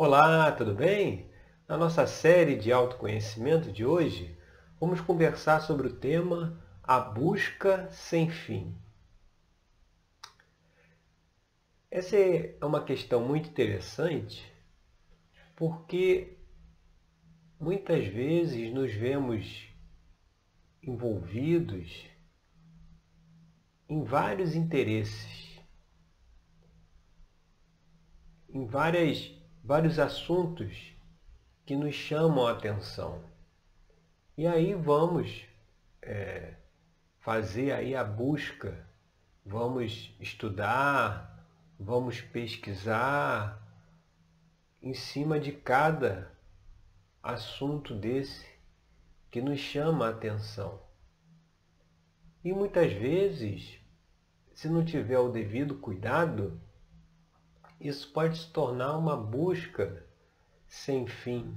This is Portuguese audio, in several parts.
Olá, tudo bem? Na nossa série de autoconhecimento de hoje, vamos conversar sobre o tema A Busca Sem Fim. Essa é uma questão muito interessante porque muitas vezes nos vemos envolvidos em vários interesses, em várias vários assuntos que nos chamam a atenção. E aí vamos é, fazer aí a busca, vamos estudar, vamos pesquisar em cima de cada assunto desse que nos chama a atenção. E muitas vezes, se não tiver o devido cuidado, isso pode se tornar uma busca sem fim,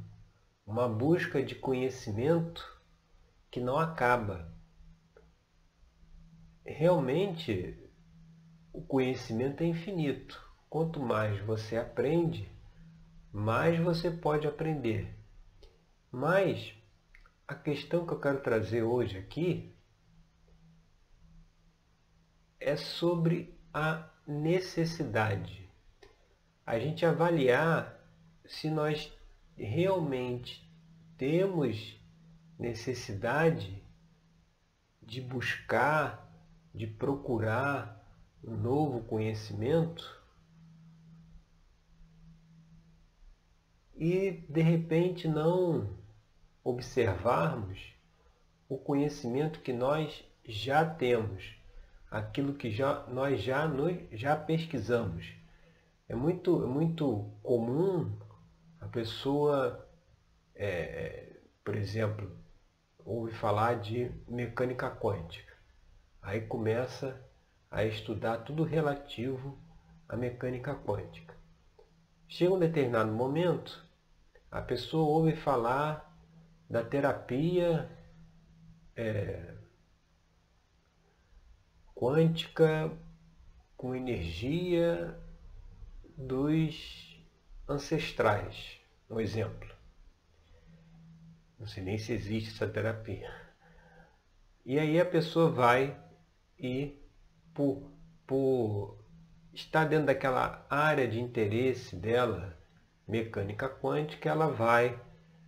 uma busca de conhecimento que não acaba. Realmente, o conhecimento é infinito. Quanto mais você aprende, mais você pode aprender. Mas a questão que eu quero trazer hoje aqui é sobre a necessidade a gente avaliar se nós realmente temos necessidade de buscar, de procurar um novo conhecimento e de repente não observarmos o conhecimento que nós já temos, aquilo que já, nós já, já pesquisamos. É muito, é muito comum a pessoa, é, é, por exemplo, ouve falar de mecânica quântica. Aí começa a estudar tudo relativo à mecânica quântica. Chega um determinado momento, a pessoa ouve falar da terapia é, quântica com energia dos ancestrais, um exemplo. Não sei nem se existe essa terapia. E aí a pessoa vai e, por, por estar dentro daquela área de interesse dela, mecânica quântica, ela vai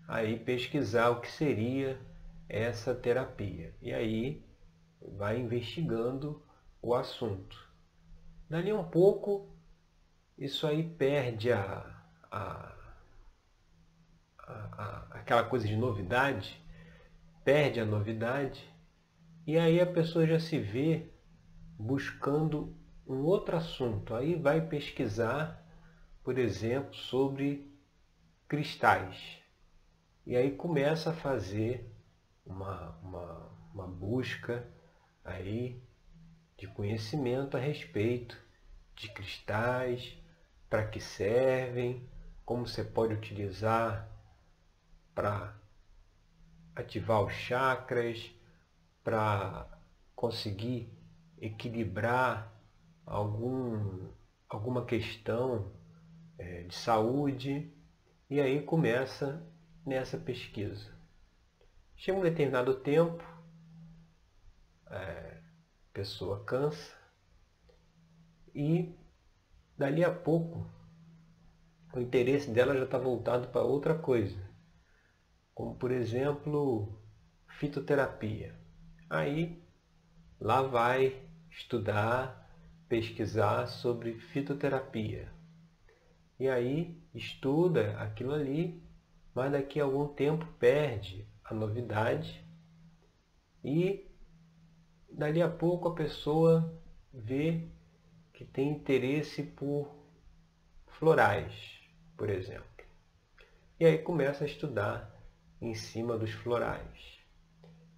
aí pesquisar o que seria essa terapia. E aí vai investigando o assunto. Dali um pouco isso aí perde a, a, a, aquela coisa de novidade, perde a novidade, e aí a pessoa já se vê buscando um outro assunto. Aí vai pesquisar, por exemplo, sobre cristais. E aí começa a fazer uma, uma, uma busca aí de conhecimento a respeito de cristais, para que servem, como você pode utilizar para ativar os chakras, para conseguir equilibrar algum, alguma questão é, de saúde. E aí começa nessa pesquisa. Chega um determinado tempo, é, a pessoa cansa e dali a pouco o interesse dela já está voltado para outra coisa, como por exemplo fitoterapia. Aí lá vai estudar, pesquisar sobre fitoterapia. E aí estuda aquilo ali, mas daqui a algum tempo perde a novidade e dali a pouco a pessoa vê que tem interesse por florais, por exemplo. E aí começa a estudar em cima dos florais.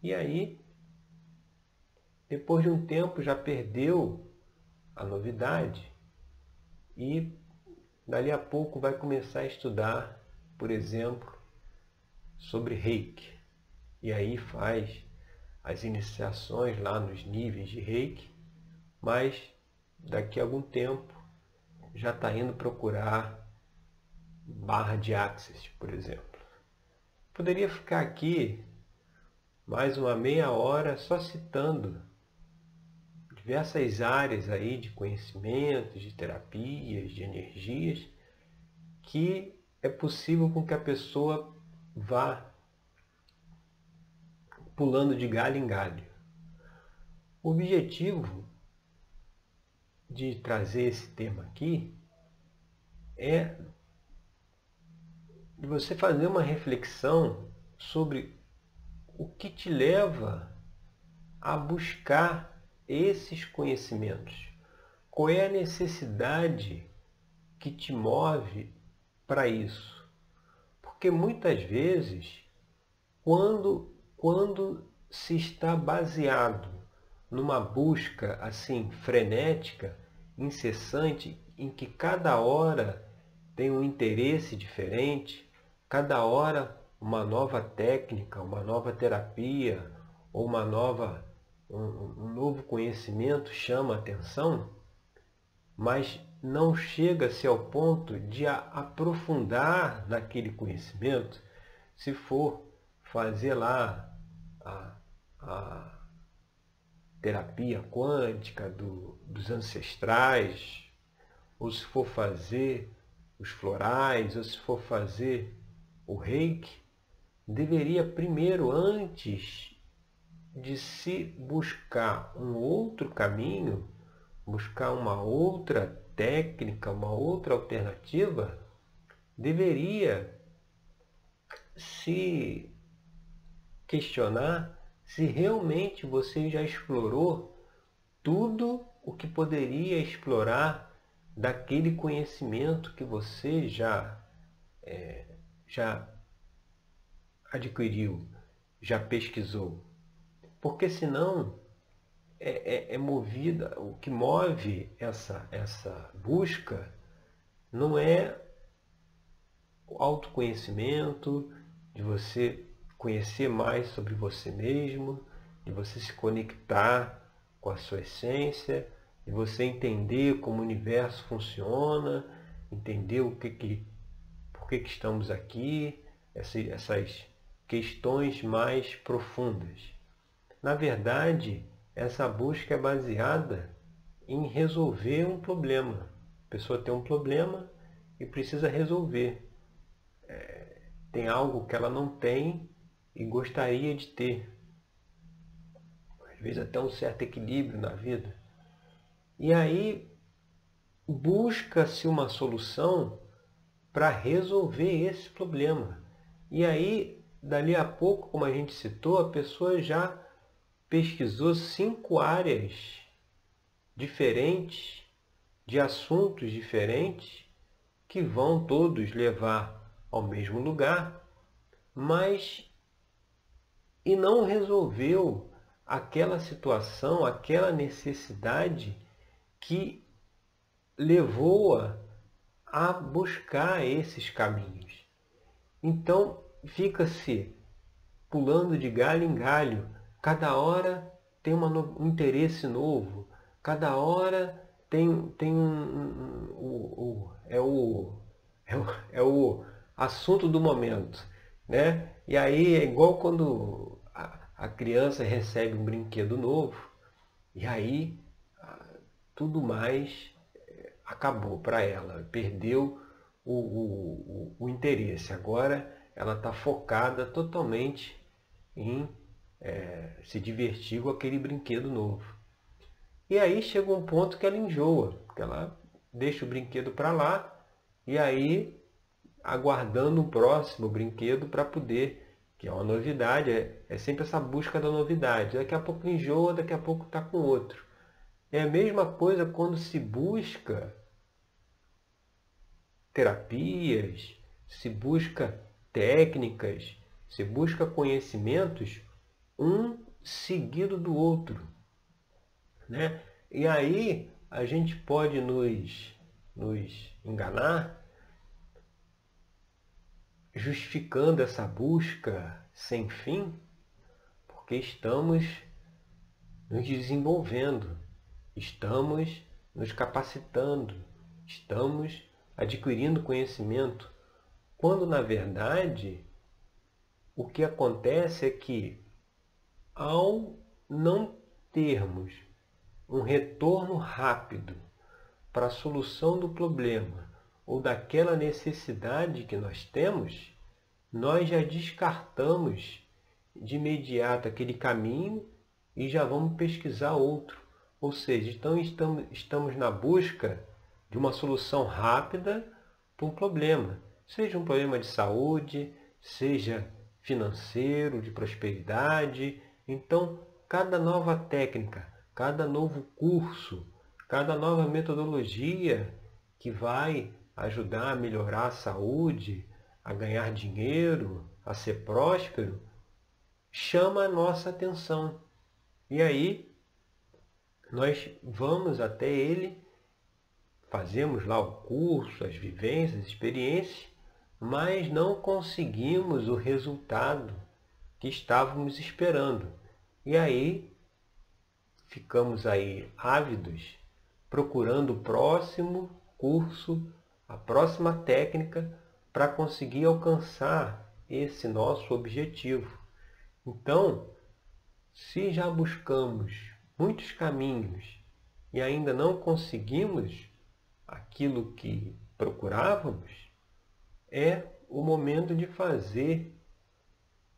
E aí, depois de um tempo, já perdeu a novidade e dali a pouco vai começar a estudar, por exemplo, sobre reiki. E aí faz as iniciações lá nos níveis de reiki, mas daqui a algum tempo já está indo procurar barra de Access, por exemplo. Poderia ficar aqui mais uma meia hora só citando diversas áreas aí de conhecimentos, de terapias, de energias, que é possível com que a pessoa vá pulando de galho em galho. O objetivo de trazer esse tema aqui é de você fazer uma reflexão sobre o que te leva a buscar esses conhecimentos. Qual é a necessidade que te move para isso? Porque muitas vezes, quando, quando se está baseado numa busca assim frenética, incessante, em que cada hora tem um interesse diferente, cada hora uma nova técnica, uma nova terapia ou uma nova um, um novo conhecimento chama a atenção, mas não chega-se ao ponto de aprofundar naquele conhecimento, se for fazer lá a, a terapia quântica do, dos ancestrais, ou se for fazer os florais, ou se for fazer o reiki, deveria primeiro, antes de se buscar um outro caminho, buscar uma outra técnica, uma outra alternativa, deveria se questionar se realmente você já explorou tudo o que poderia explorar daquele conhecimento que você já, é, já adquiriu, já pesquisou. Porque senão é, é, é movida, o que move essa, essa busca não é o autoconhecimento, de você conhecer mais sobre você mesmo, de você se conectar com a sua essência, de você entender como o universo funciona, entender o que que, por que, que estamos aqui, essas questões mais profundas. Na verdade, essa busca é baseada em resolver um problema. A pessoa tem um problema e precisa resolver. É, tem algo que ela não tem e gostaria de ter. Às vezes até um certo equilíbrio na vida. E aí busca-se uma solução para resolver esse problema. E aí, dali a pouco, como a gente citou, a pessoa já pesquisou cinco áreas diferentes, de assuntos diferentes, que vão todos levar ao mesmo lugar, mas e não resolveu aquela situação, aquela necessidade que levou-a a buscar esses caminhos. Então fica-se pulando de galho em galho, Cada hora tem uma, um interesse novo. Cada hora tem, tem um, um, um, um é, o, é, o, é o assunto do momento. Né? E aí é igual quando a, criança recebe um brinquedo novo, e aí tudo mais é, acabou para ela, perdeu o, o, o, interesse. Agora ela está focada totalmente em é, se divertir com aquele brinquedo novo. E aí chega um ponto que ela enjoa, que ela deixa o brinquedo para lá e aí aguardando o próximo brinquedo para poder, que é uma novidade, é, é, sempre essa busca da novidade. Daqui a pouco enjoa, daqui a pouco está com outro. É a mesma coisa quando se busca terapias, se busca técnicas, se busca conhecimentos um seguido do outro. Né? E aí a gente pode nos, nos enganar justificando essa busca sem fim, porque estamos nos desenvolvendo, estamos nos capacitando, estamos adquirindo conhecimento, quando na verdade o que acontece é que ao não termos um retorno rápido para a solução do problema ou daquela necessidade que nós temos, nós já descartamos de imediato aquele caminho e já vamos pesquisar outro. Ou seja, então estamos, estamos na busca de uma solução rápida para um problema, seja um problema de saúde, seja financeiro, de prosperidade. Então, cada nova técnica, cada novo curso, cada nova metodologia que vai ajudar a melhorar a saúde, a ganhar dinheiro, a ser próspero, chama a nossa atenção. E aí nós vamos até ele, fazemos lá o curso, as vivências, experiências, mas não conseguimos o resultado que estávamos esperando. E aí ficamos aí ávidos, procurando o próximo curso, a próxima técnica para conseguir alcançar esse nosso objetivo. Então, se já buscamos muitos caminhos e ainda não conseguimos aquilo que procurávamos, é o momento de fazer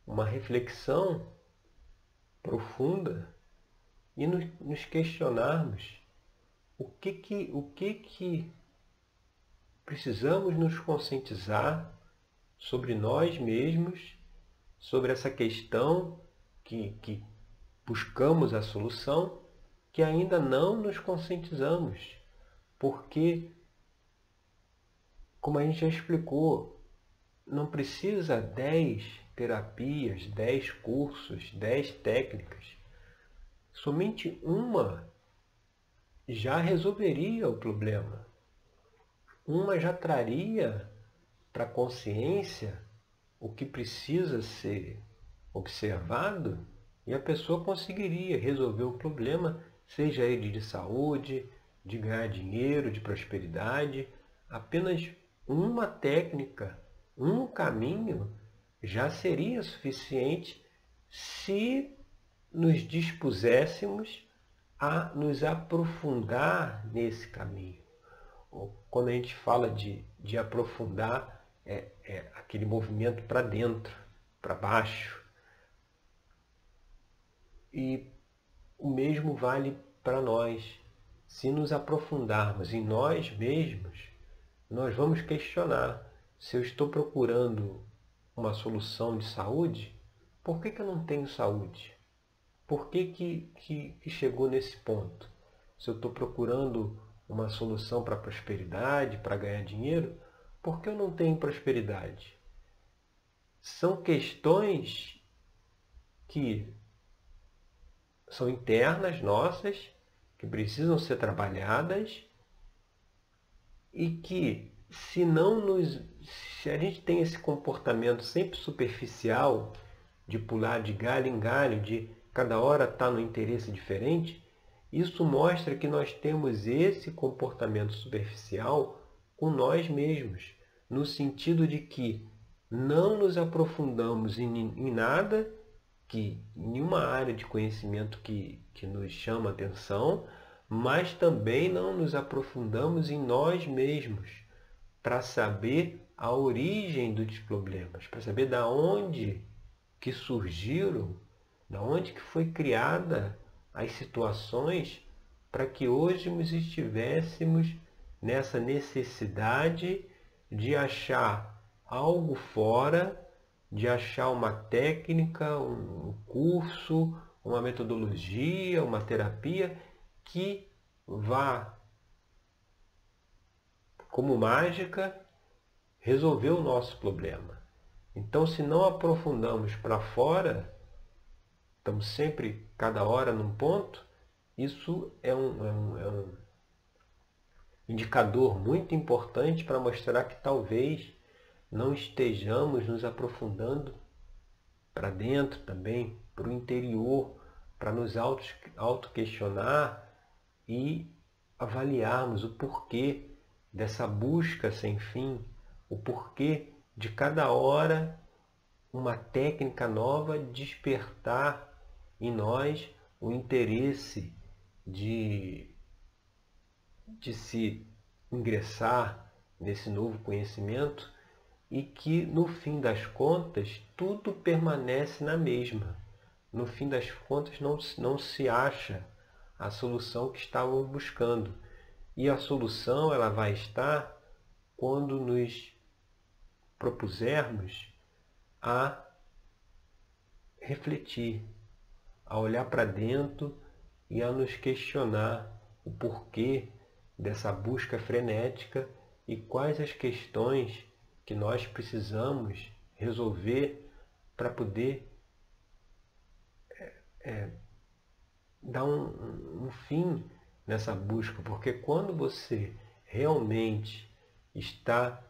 uma reflexão profunda e nos questionarmos o que que, o que, que precisamos nos conscientizar sobre nós mesmos, sobre essa questão que, que buscamos a solução, que ainda não nos conscientizamos. Porque, como a gente já explicou, não precisa 10 terapias, 10 cursos, 10 técnicas. Somente uma já resolveria o problema. Uma já traria para a consciência o que precisa ser observado e a pessoa conseguiria resolver o problema, seja ele de saúde, de ganhar dinheiro, de prosperidade. Apenas uma técnica, um caminho já seria suficiente se nos dispuséssemos a nos aprofundar nesse caminho. Quando a gente fala de, de aprofundar, é, é aquele movimento para dentro, para baixo, e o mesmo vale para nós. Se nos aprofundarmos em nós mesmos, nós vamos questionar se eu estou procurando uma solução de saúde, por que, que eu não tenho saúde? Por que, que, que, que chegou nesse ponto? Se eu estou procurando uma solução para prosperidade, para ganhar dinheiro, por que eu não tenho prosperidade? São questões que são internas nossas, que precisam ser trabalhadas e que se não nos se a gente tem esse comportamento sempre superficial de pular de galho em galho, de cada hora estar tá no interesse diferente, isso mostra que nós temos esse comportamento superficial com nós mesmos, no sentido de que não nos aprofundamos em, em nada que nenhuma área de conhecimento que, que nos chama atenção, mas também não nos aprofundamos em nós mesmos para saber a origem dos problemas, para saber da onde que surgiram, da onde que foi criada as situações para que hoje nós estivéssemos nessa necessidade de achar algo fora de achar uma técnica, um curso, uma metodologia, uma terapia que vá, como mágica, resolver o nosso problema. Então, se não aprofundamos para fora, estamos sempre, cada hora, num ponto, isso é um, é um, é um indicador muito importante para mostrar que talvez não estejamos nos aprofundando para dentro também, para o interior, para nos auto-questionar e avaliarmos o porquê dessa busca sem fim, o porquê de cada hora uma técnica nova despertar em nós o interesse de, de se ingressar nesse novo conhecimento e que no fim das contas tudo permanece na mesma. No fim das contas não, não se acha a solução que estávamos buscando. E a solução ela vai estar quando nos propusermos a refletir, a olhar para dentro e a nos questionar o porquê dessa busca frenética e quais as questões que nós precisamos resolver para poder é, é, dar um, um fim nessa busca, porque quando você realmente está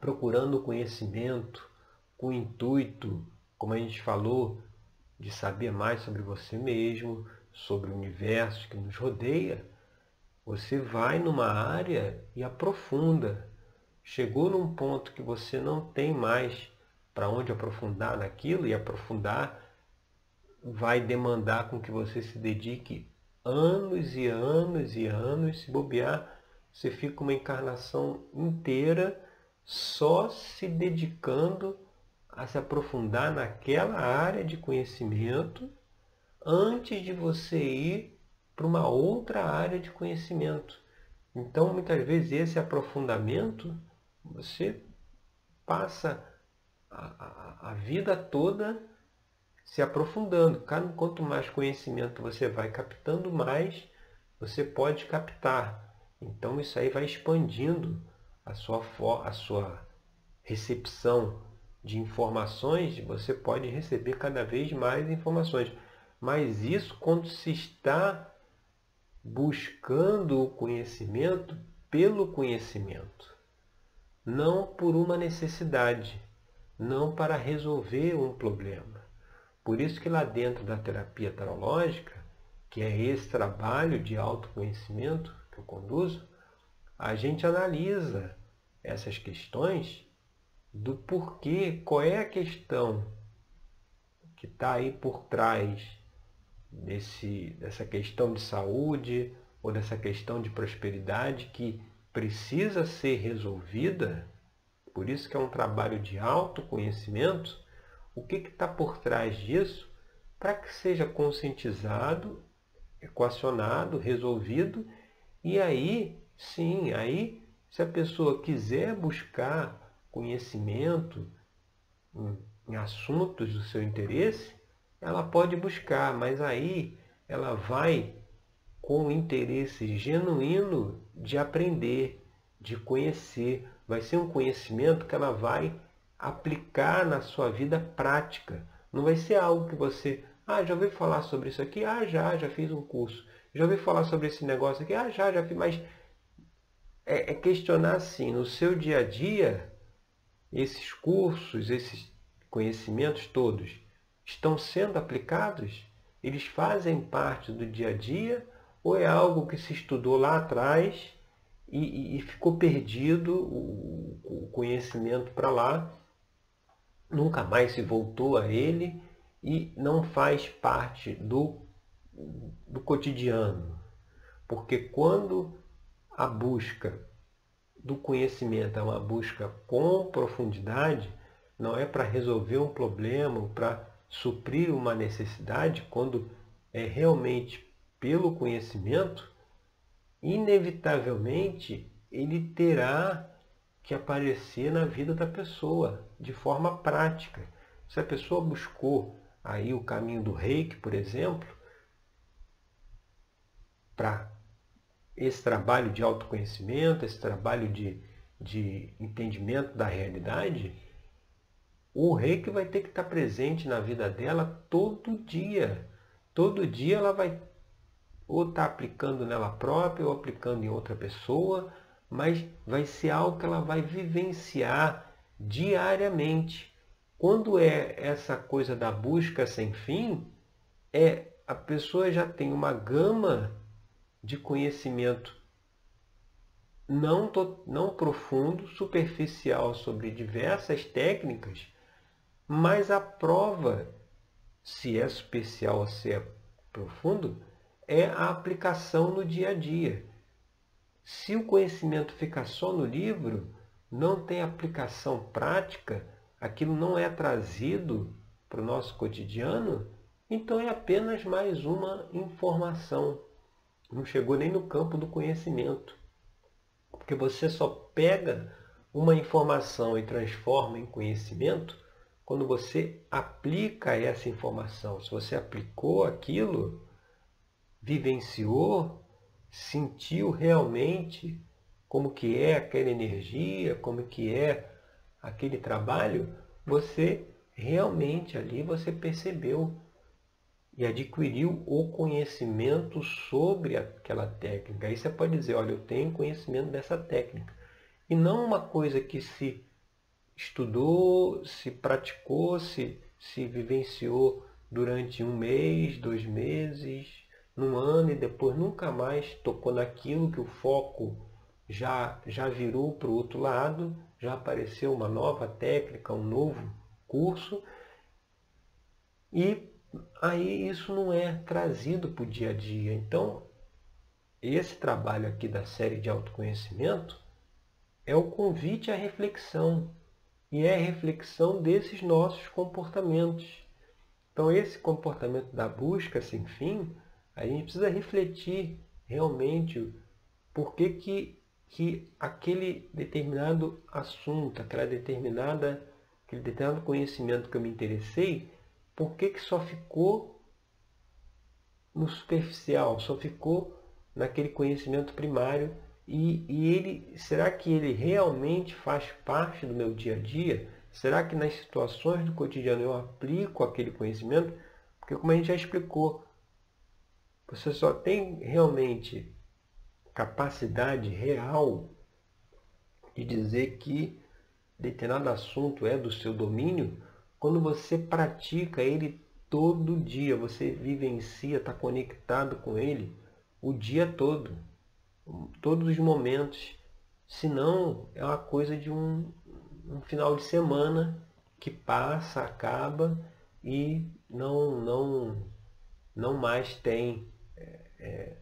procurando conhecimento com intuito, como a gente falou, de saber mais sobre você mesmo, sobre o universo que nos rodeia, você vai numa área e aprofunda. Chegou num ponto que você não tem mais para onde aprofundar naquilo e aprofundar vai demandar com que você se dedique anos e anos e anos, se bobear, você fica uma encarnação inteira só se dedicando a se aprofundar naquela área de conhecimento antes de você ir para uma outra área de conhecimento. Então, muitas vezes, esse aprofundamento, você passa a, a, a vida toda se aprofundando. Quanto mais conhecimento você vai captando, mais você pode captar. Então isso aí vai expandindo a sua, a sua recepção de informações, você pode receber cada vez mais informações. Mas isso quando se está buscando o conhecimento pelo conhecimento, não por uma necessidade, não para resolver um problema. Por isso que lá dentro da terapia tarológica, que é esse trabalho de autoconhecimento que eu conduzo, a gente analisa essas questões do porquê, qual é a questão que está aí por trás desse, dessa questão de saúde ou dessa questão de prosperidade que precisa ser resolvida, por isso que é um trabalho de autoconhecimento, o que está por trás disso? Para que seja conscientizado, equacionado, resolvido. E aí, sim, aí se a pessoa quiser buscar conhecimento em, assuntos do seu interesse, ela pode buscar, mas aí ela vai com o interesse genuíno de aprender, de conhecer. Vai ser um conhecimento que ela vai aplicar na sua vida prática. Não vai ser algo que você, ah, já ouviu falar sobre isso aqui? Ah, já, já fiz um curso. Já ouviu falar sobre esse negócio aqui? Ah, já, já fiz, mas é, é questionar assim, no seu dia a dia, esses cursos, esses conhecimentos todos estão sendo aplicados? Eles fazem parte do dia a dia ou é algo que se estudou lá atrás e, e ficou perdido o, o conhecimento para lá nunca mais se voltou a ele e não faz parte do, do cotidiano. Porque quando a busca do conhecimento é uma busca com profundidade, não é para resolver um problema, para suprir uma necessidade, quando é realmente pelo conhecimento, inevitavelmente ele terá que aparecer na vida da pessoa de forma prática. Se a pessoa buscou aí o caminho do reiki, por exemplo, para esse trabalho de autoconhecimento, esse trabalho de, de entendimento da realidade, o reiki vai ter que estar presente na vida dela todo dia. Todo dia ela vai ou estar tá aplicando nela própria ou aplicando em outra pessoa, mas vai ser algo que ela vai vivenciar diariamente. Quando é essa coisa da busca sem fim, é a pessoa já tem uma gama de conhecimento não, não profundo, superficial sobre diversas técnicas, mas a prova, se é superficial ou se é profundo, é a aplicação no dia a dia. Se o conhecimento fica só no livro, não tem aplicação prática, aquilo não é trazido para o nosso cotidiano, então é apenas mais uma informação. Não chegou nem no campo do conhecimento. Porque você só pega uma informação e transforma em conhecimento quando você aplica essa informação. Se você aplicou aquilo, vivenciou, sentiu realmente como que é aquela energia, como que é aquele trabalho, você realmente ali você percebeu e adquiriu o conhecimento sobre aquela técnica. Aí você pode dizer, olha, eu tenho conhecimento dessa técnica. E não uma coisa que se estudou, se praticou, se, se vivenciou durante um mês, dois meses, num ano e depois nunca mais tocou naquilo que o foco já, já virou para o outro lado, já apareceu uma nova técnica, um novo curso. E aí isso não é trazido para o dia a dia. Então, esse trabalho aqui da série de autoconhecimento é o convite à reflexão. E é a reflexão desses nossos comportamentos. Então, esse comportamento da busca sem fim a gente precisa refletir realmente por que, que, que aquele determinado assunto, aquela determinada, aquele determinado conhecimento que eu me interessei, por que, que só ficou no superficial, só ficou naquele conhecimento primário e, e ele, será que ele realmente faz parte do meu dia a dia? Será que nas situações do cotidiano eu aplico aquele conhecimento? Porque como a gente já explicou, você só tem realmente capacidade real de dizer que determinado assunto é do seu domínio quando você pratica ele todo dia, você vivencia, está conectado com ele o dia todo, todos os momentos. Senão é uma coisa de um, um final de semana que passa, acaba e não, não, não mais tem é,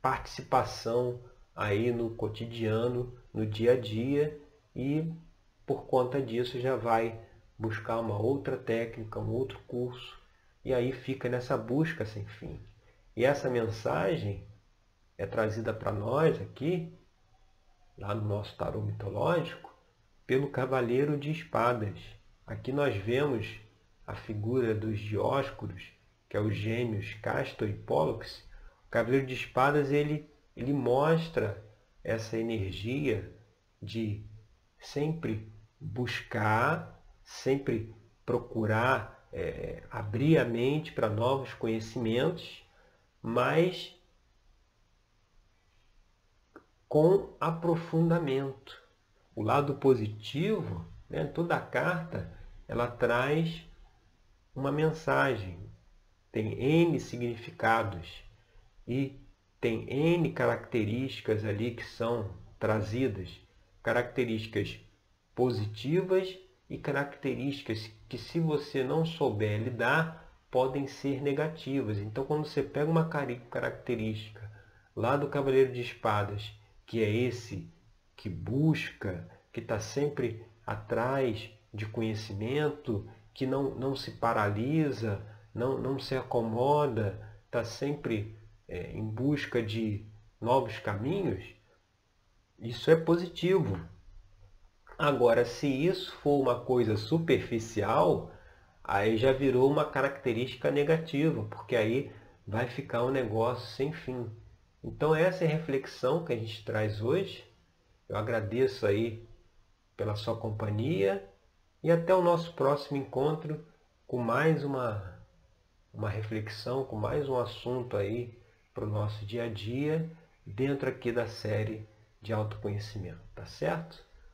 participação aí no cotidiano, no dia a dia e por conta disso já vai buscar uma outra técnica, um outro curso e aí fica nessa busca sem fim. E essa mensagem é trazida para nós aqui, lá no nosso tarô mitológico, pelo Cavaleiro de Espadas. Aqui nós vemos a figura dos Dióscuros que é os gêmeos Castor e Pollux, o Cavaleiro de Espadas ele, ele mostra essa energia de sempre buscar, sempre procurar é, abrir a mente para novos conhecimentos, mas com aprofundamento. O lado positivo, né, toda a carta, ela traz uma mensagem, tem N significados e tem N características ali que são trazidas, características positivas e características que se você não souber lidar, podem ser negativas. Então quando você pega uma característica lá do Cavaleiro de Espadas, que é esse que busca, que está sempre atrás de conhecimento, que não, não se paralisa, não, não se acomoda, está sempre é, em busca de novos caminhos, isso é positivo. Agora, se isso for uma coisa superficial, aí já virou uma característica negativa, porque aí vai ficar um negócio sem fim. Então essa é a reflexão que a gente traz hoje. Eu agradeço aí pela sua companhia e até o nosso próximo encontro com mais uma uma reflexão com mais um assunto aí para o nosso dia a dia, dentro aqui da série de autoconhecimento, tá certo?